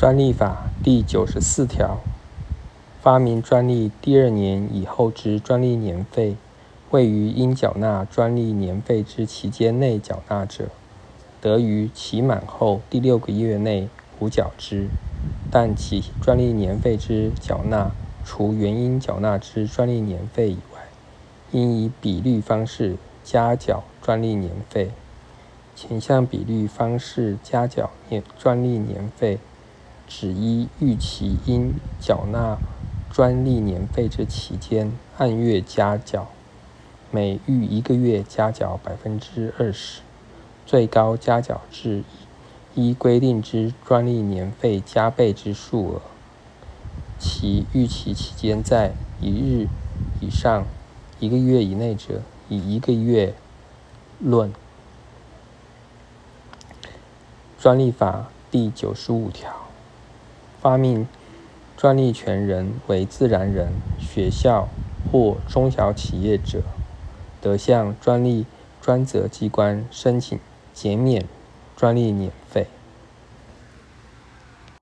专利法第九十四条，发明专利第二年以后之专利年费，未于应缴纳专利年费之期间内缴纳者，得于期满后第六个月内补缴之。但其专利年费之缴纳，除原应缴纳之专利年费以外，应以比率方式加缴专利年费。前项比率方式加缴年专利年费，只依预期应缴纳专利年费之期间，按月加缴，每逾一个月加缴百分之二十，最高加缴至依规定之专利年费加倍之数额。其预期期间在一日以上一个月以内者，以一个月论。专利法第九十五条，发明专利权人为自然人、学校或中小企业者，得向专利专责机关申请减免专利年费。